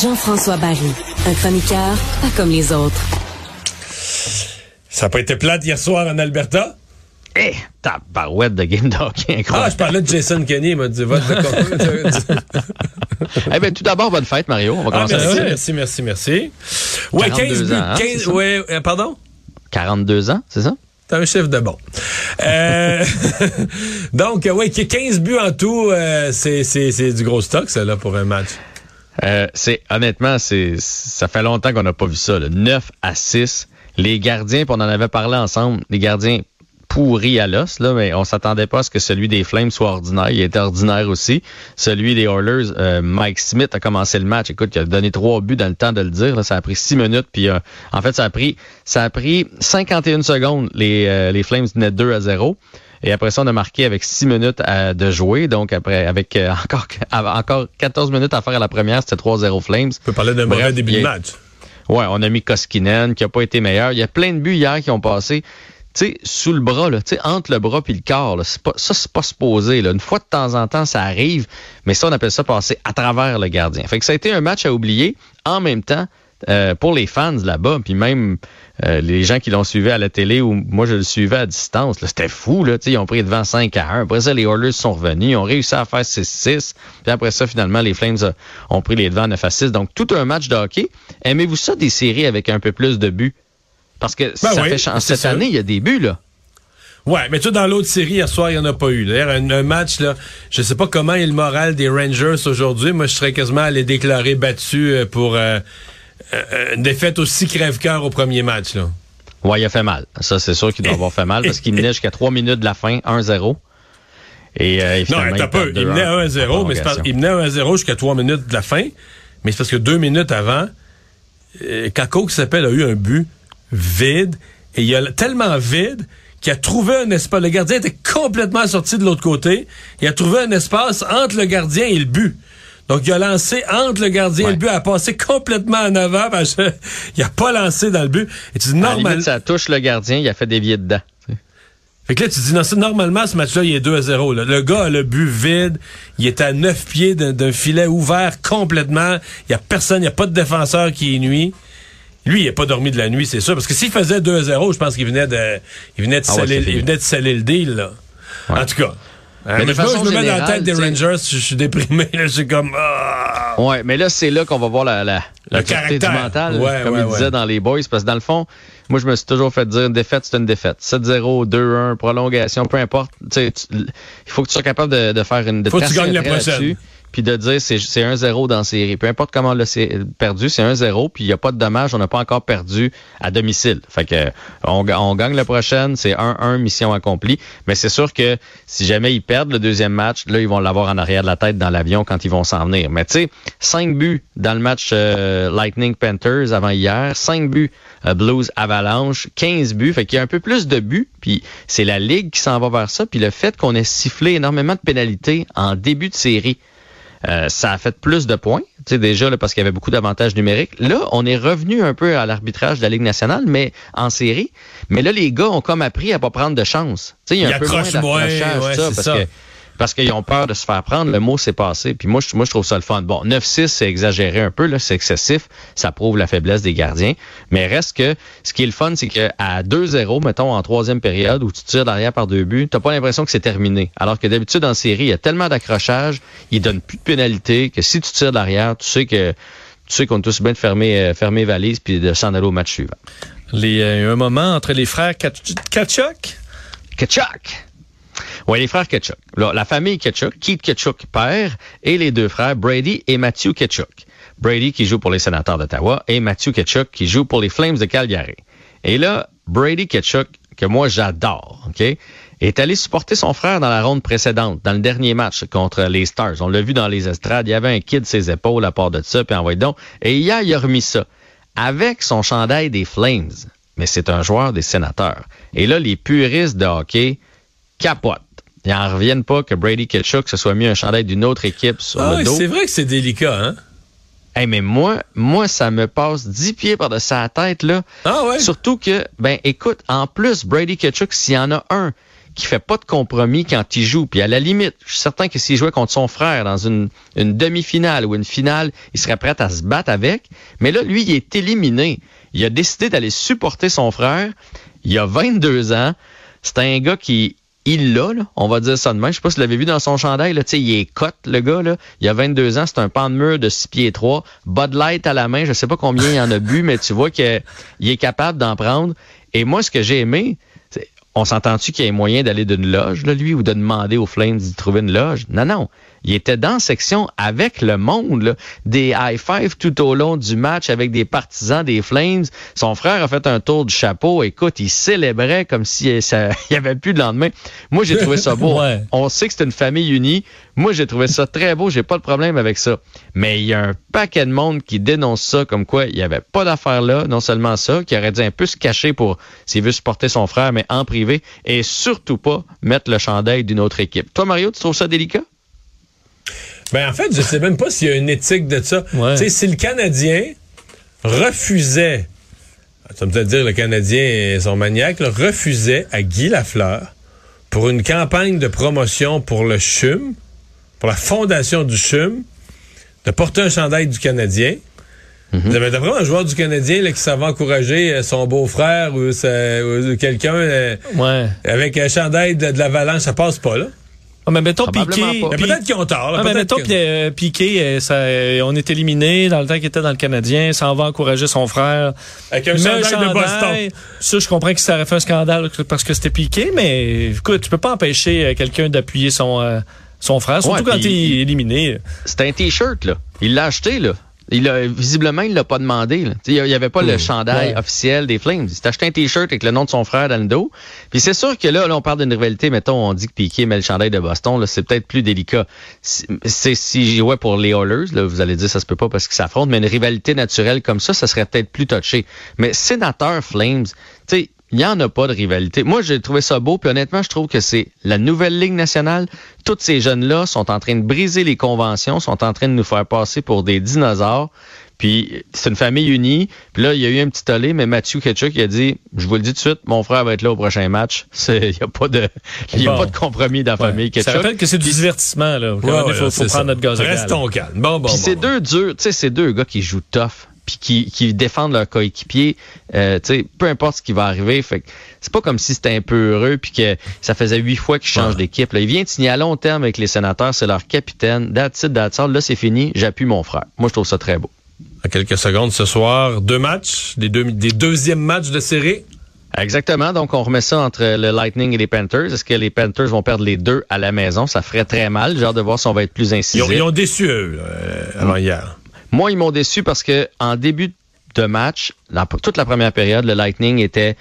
Jean-François Barry, un chroniqueur pas comme les autres. Ça n'a pas été plate hier soir en Alberta? Eh, ta barouette de game d'hockey Ah, incroyable. je parlais de Jason Kenney, il m'a dit vote de eh ben, tout d'abord, bonne fête, Mario. On va Ah, commencer merci, avec ça. merci, merci, merci. Ouais, 42 15 buts. ans, hein, 15 c'est ça? ouais, euh, pardon? 42 ans, c'est ça? T'as un chiffre de bon. Euh, donc, ouais, 15 buts en tout, euh, c'est, c'est, c'est du gros stock, ça, là, pour un match. Euh, c'est honnêtement, c'est ça fait longtemps qu'on n'a pas vu ça. Là. 9 à 6. Les gardiens, on en avait parlé ensemble, les gardiens pourris à l'os, là, mais on s'attendait pas à ce que celui des Flames soit ordinaire. Il était ordinaire aussi. Celui des Oilers, euh, Mike Smith a commencé le match. Écoute, il a donné trois buts dans le temps de le dire. là. Ça a pris six minutes. Puis euh, en fait, ça a pris ça a pris 51 secondes. Les, les Flames venaient 2 à 0. Et après ça, on a marqué avec 6 minutes à- de jouer. Donc après, avec euh, encore, encore 14 minutes à faire à la première, c'était 3-0 Flames. On peut parler d'un mauvais début de match. Ouais, on a mis Koskinen, qui a pas été meilleur. Il y a plein de buts hier qui ont passé, tu sais, sous le bras, là, tu sais, entre le bras puis le corps. Là. Pas, ça, c'est pas supposé. Là. Une fois de temps en temps, ça arrive, mais ça, on appelle ça passer à travers le gardien. Fait que ça a été un match à oublier. En même temps, euh, pour les fans là-bas, puis même euh, les gens qui l'ont suivi à la télé ou moi je le suivais à distance, c'était fou. Là, ils ont pris devant 5 à 1. Après ça, les Oilers sont revenus. Ils ont réussi à faire 6-6. Puis après ça, finalement, les Flames euh, ont pris les devants 9 à 6. Donc, tout un match de hockey. Aimez-vous ça, des séries avec un peu plus de buts? Parce que ça oui, fait chan- c'est Cette année, il y a des buts, là. Ouais, mais tu vois, dans l'autre série, hier soir, il n'y en a pas eu. D'ailleurs, un, un match, là, je sais pas comment est le moral des Rangers aujourd'hui. Moi, je serais quasiment allé déclarer battu pour euh, euh, une défaite aussi crève-cœur au premier match. Là. Ouais, il a fait mal. Ça, c'est sûr qu'il doit avoir fait mal parce qu'il menait jusqu'à 3 minutes de la fin, 1-0. Et, euh, et Non, il pas. perd Il 2-1 menait en 1-0, mais parce- il menait 1-0 jusqu'à 3 minutes de la fin. Mais c'est parce que deux minutes avant, euh, Kako, qui s'appelle, a eu un but vide. Et il a tellement vide qu'il a trouvé un espace. Le gardien était complètement sorti de l'autre côté. Il a trouvé un espace entre le gardien et le but. Donc, il a lancé entre le gardien et le but, a passé complètement en avant parce que il a pas lancé dans le but. Et tu dis, À la normal. limite, ça touche le gardien, il a fait dévier dedans. Fait que là, tu dis, non, ça, normalement, ce match-là, il est 2 à 0. là. Le gars a le but vide. Il est à 9 pieds d'un filet ouvert complètement. Il y a personne, il n'y a pas de défenseur qui est nuit. Lui, il n'a pas dormi de la nuit, c'est sûr. Parce que s'il faisait 2 à 0, je pense qu'il venait de, il venait de, Ah ouais, sceller, il venait de sceller le deal, là. En tout cas. Hein, Mais de moi, je me- façon je me mets dans la tête des Rangers, je, je suis déprimé, là. Je suis comme, ah. Ouais, mais là, c'est là qu'on va voir la, la, la Le du mental, Ouais, comme ouais, il ouais. disait dans les boys, parce que dans le fond, moi, je me suis toujours fait dire, une défaite, c'est une défaite. 7-0, 2-1, prolongation, peu importe. Tu il faut que tu sois capable de, de faire une de Faut que tu gagnes la prochaine. Puis de dire, c'est c'est 1-0 dans la série. Peu importe comment on l'a perdu, c'est 1-0, puis il n'y a pas de dommage, on n'a pas encore perdu à domicile. Fait que on, on gagne la prochaine, c'est 1-1, mission accomplie. Mais c'est sûr que si jamais ils perdent le deuxième match, là, ils vont l'avoir en arrière de la tête dans l'avion quand ils vont s'en venir. Mais tu sais, 5 buts dans le match euh, Lightning Panthers avant hier, 5 buts euh, Blues Avalanche, 15 buts. Fait qu'il y a un peu plus de buts, puis c'est la Ligue qui s'en va vers ça. Puis le fait qu'on ait sifflé énormément de pénalités en début de série, euh, ça a fait plus de points, tu sais, déjà là, parce qu'il y avait beaucoup d'avantages numériques. Là, on est revenu un peu à l'arbitrage de la Ligue nationale, mais en série. Mais là, les gars ont comme appris à pas prendre de chance. Tu sais, il y a un peu moins moins, ouais, ça, parce ça. que parce qu'ils ont peur de se faire prendre. Le mot s'est passé. Puis moi, je, moi, je trouve ça le fun. Bon, 9-6, c'est exagéré un peu, là, c'est excessif. Ça prouve la faiblesse des gardiens. Mais reste que ce qui est le fun, c'est qu'à 2-0, mettons, en troisième période, où tu tires derrière par deux buts, t'as pas l'impression que c'est terminé. Alors que d'habitude, en série, il y a tellement d'accrochage, ils donnent plus de pénalité, que si tu tires derrière, tu sais que tu sais qu'on est tous bien de fermer, euh, fermer valise puis de s'en aller au match suivant. Les, euh, un moment entre les frères Kach- Kachuk. Oui, les frères Ketchuk. Là, la famille Ketchuk, Keith Ketchuk père, et les deux frères Brady et Matthew Ketchuk. Brady qui joue pour les sénateurs d'Ottawa et Matthew Ketchuk qui joue pour les Flames de Calgary. Et là, Brady Ketchuk, que moi j'adore, OK, est allé supporter son frère dans la ronde précédente, dans le dernier match contre les Stars. On l'a vu dans les estrades, il y avait un kid ses épaules à part de ça, puis envoyé donc. Et hier, il a remis ça avec son chandail des Flames. Mais c'est un joueur des sénateurs. Et là, les puristes de hockey capotent. Ils en reviennent pas que Brady Ketchuk se soit mis un chandail d'une autre équipe sur Ah le dos. c'est vrai que c'est délicat, hein? Hey, mais moi, moi, ça me passe dix pieds par-dessus sa tête, là. Ah ouais? Surtout que, ben, écoute, en plus, Brady Ketchuk, s'il y en a un qui fait pas de compromis quand il joue, puis à la limite, je suis certain que s'il jouait contre son frère dans une, une demi-finale ou une finale, il serait prêt à se battre avec. Mais là, lui, il est éliminé. Il a décidé d'aller supporter son frère. Il a 22 ans. C'est un gars qui, il l'a, là, on va dire ça de même. Je sais pas si vous l'avez vu dans son chandail, là, il est cote, le gars, là. Il a 22 ans, c'est un pan de mur de 6 pieds 3. Bud Light à la main, je sais pas combien il en a bu, mais tu vois qu'il est capable d'en prendre. Et moi, ce que j'ai aimé, on s'entend-tu qu'il y ait moyen d'aller d'une loge, là, lui, ou de demander aux Flames d'y trouver une loge? Non, non. Il était dans section avec le monde, là. des high five tout au long du match avec des partisans des Flames. Son frère a fait un tour du chapeau. Écoute, il célébrait comme si ça, il y avait plus de lendemain. Moi, j'ai trouvé ça beau. Ouais. On sait que c'est une famille unie. Moi, j'ai trouvé ça très beau. J'ai pas de problème avec ça. Mais il y a un paquet de monde qui dénonce ça comme quoi il y avait pas d'affaire là. Non seulement ça, qui aurait dû un peu se cacher pour s'il veut supporter son frère, mais en privé. Et surtout pas mettre le chandail d'une autre équipe. Toi, Mario, tu trouves ça délicat? Ben, en fait, je sais même pas s'il y a une éthique de ça. Ouais. Tu sais, si le Canadien refusait, ça me fait dire le Canadien et son maniaque, là, refusait à Guy Lafleur pour une campagne de promotion pour le CHUM, pour la fondation du CHUM, de porter un chandail du Canadien. Vous avez vraiment un joueur du Canadien là, qui va encourager euh, son beau-frère ou, quelqu'un euh, Ouais. avec un chandail de, de l'avalanche, ça passe pas, là. Ah, mais mettons Piqué. peut-être qu'ils ont tort. là, Ah, mais mettons que- euh, Piqué, euh, ça, euh, on est éliminé dans le temps qu'il était dans le Canadien, ça en va encourager son frère. Avec un chandail de Boston. Ça, je comprends que ça aurait fait un scandale parce que c'était Piqué, mais écoute, tu peux pas empêcher quelqu'un d'appuyer son, euh, son frère, surtout Ouais, quand il est éliminé. C'était un T-shirt, là. Il l'a acheté, là. Il a, visiblement, il l'a pas demandé. Là. Il n'y avait pas le chandail Ouais. officiel des Flames. Il s'est acheté un T-shirt avec le nom de son frère dans le dos. Puis c'est sûr que là, là, on parle d'une rivalité. Mettons, on dit que Piqué met le chandail de Boston. Là, c'est peut-être plus délicat. Si- C'est si j'y jouais pour les Oilers, là, vous allez dire ça se peut pas parce qu'ils s'affrontent, mais une rivalité naturelle comme ça, ça serait peut-être plus touché. Mais sénateur Flames, tu sais, il n'y en a pas de rivalité. Moi, j'ai trouvé ça beau, puis honnêtement, je trouve que c'est la nouvelle Ligue nationale. Tous ces jeunes-là sont en train de briser les conventions, sont en train de nous faire passer pour des dinosaures. Puis c'est une famille unie. Puis là, il y a eu un petit tollé, mais Mathieu Ketchuk il a dit, je vous le dis tout de suite, mon frère va être là au prochain match. C'est- Il n'y a pas de, il y a Bon. pas de compromis dans la famille Ça Ketchuk. rappelle que c'est du divertissement, là. Il Ouais, ouais, faut, prendre ça. notre gaz Restons calmes. Bon, bon, Puis bon, c'est deux durs, tu sais, c'est deux gars qui jouent tough, puis qui, qui défendent leur coéquipier, euh, tu sais, peu importe ce qui va arriver. Fait c'est pas comme si c'était un peu heureux, puis que ça faisait huit fois qu'ils changent d'équipe. Là, il vient de signer à long terme avec les sénateurs, c'est leur capitaine. That's it, that's all. Là, c'est fini, j'appuie mon frère. Moi, je trouve ça très beau. En quelques secondes ce soir, deux matchs, des, deux, des deuxièmes matchs de série. Exactement. Donc, on remet ça entre le Lightning et les Panthers. Est-ce que les Panthers vont perdre les deux à la maison? Ça ferait très mal. J'ai hâte de voir si on va être plus Ils incisif. ont, ils ont déçu, eux, euh, avant hier. Moi, ils m'ont déçu parce que en début de match, toute la première période, le Lightning était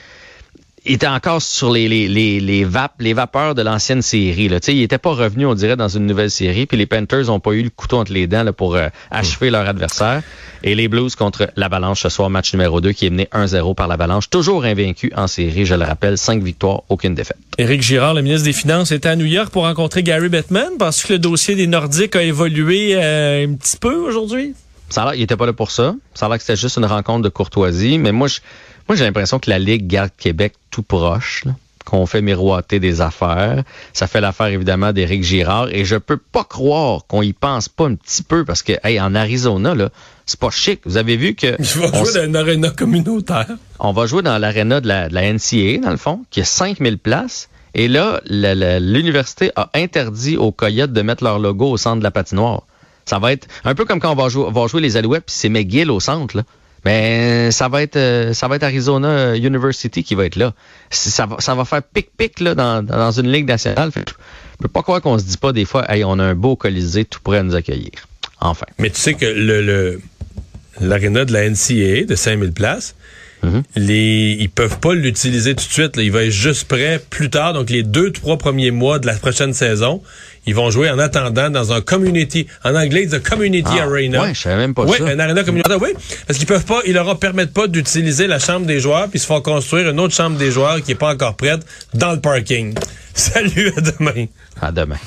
était encore sur les, les, les, les, vap- les vapeurs de l'ancienne série. Là. Il n'était pas revenu, on dirait, dans une nouvelle série. Puis les Panthers n'ont pas eu le couteau entre les dents là, pour euh, achever leur adversaire. Et les Blues contre l'Avalanche ce soir, match numéro 2 qui est mené 1-0 par l'Avalanche. Toujours invaincu en série, je le rappelle. Cinq victoires, aucune défaite. Éric Girard, le ministre des Finances, était à New York pour rencontrer Gary Bettman. Parce que le dossier des Nordiques a évolué euh, un petit peu aujourd'hui? Ça a l'air qu'il était pas là pour ça. Ça a l'air que c'était juste une rencontre de courtoisie. Mais moi, je, moi, j'ai l'impression que la Ligue garde Québec tout proche, là, qu'on fait miroiter des affaires. Ça fait l'affaire, évidemment, d'Éric Girard. Et je peux pas croire qu'on y pense pas un petit peu parce que, hey, en Arizona, là, c'est pas chic. Vous avez vu que. Je vais on jouer dans une aréna communautaire. on va jouer dans l'aréna de la, de la NCAA, dans le fond, qui a 5000 places. Et là, la- la- l'université a interdit aux Coyotes de mettre leur logo au centre de la patinoire. Ça va être un peu comme quand on va jouer, les Alouettes, puis c'est McGill au centre. Là. Mais ça va être euh, ça va être Arizona University qui va être là. Ça va, ça va faire pic-pic là dans, dans une ligue nationale. Fait, je peux pas croire qu'on se dit pas des fois, hey, on a un beau colisée tout prêt à nous accueillir. Enfin. Mais tu sais que le l'aréna de la NCAA de 5000 places, Mhm. Les, ils peuvent pas l'utiliser tout de suite. Là. Il va être juste prêt plus tard. Donc, les deux, trois premiers mois de la prochaine saison, ils vont jouer en attendant dans un community. En anglais, the community ah, arena. Ouais, je savais même pas ouais, ça. un arena communautaire. Oui, parce qu'ils peuvent pas, ils leur permettent pas d'utiliser la chambre des joueurs, puis ils se font construire une autre chambre des joueurs qui est pas encore prête dans le parking. Salut, à demain. À demain.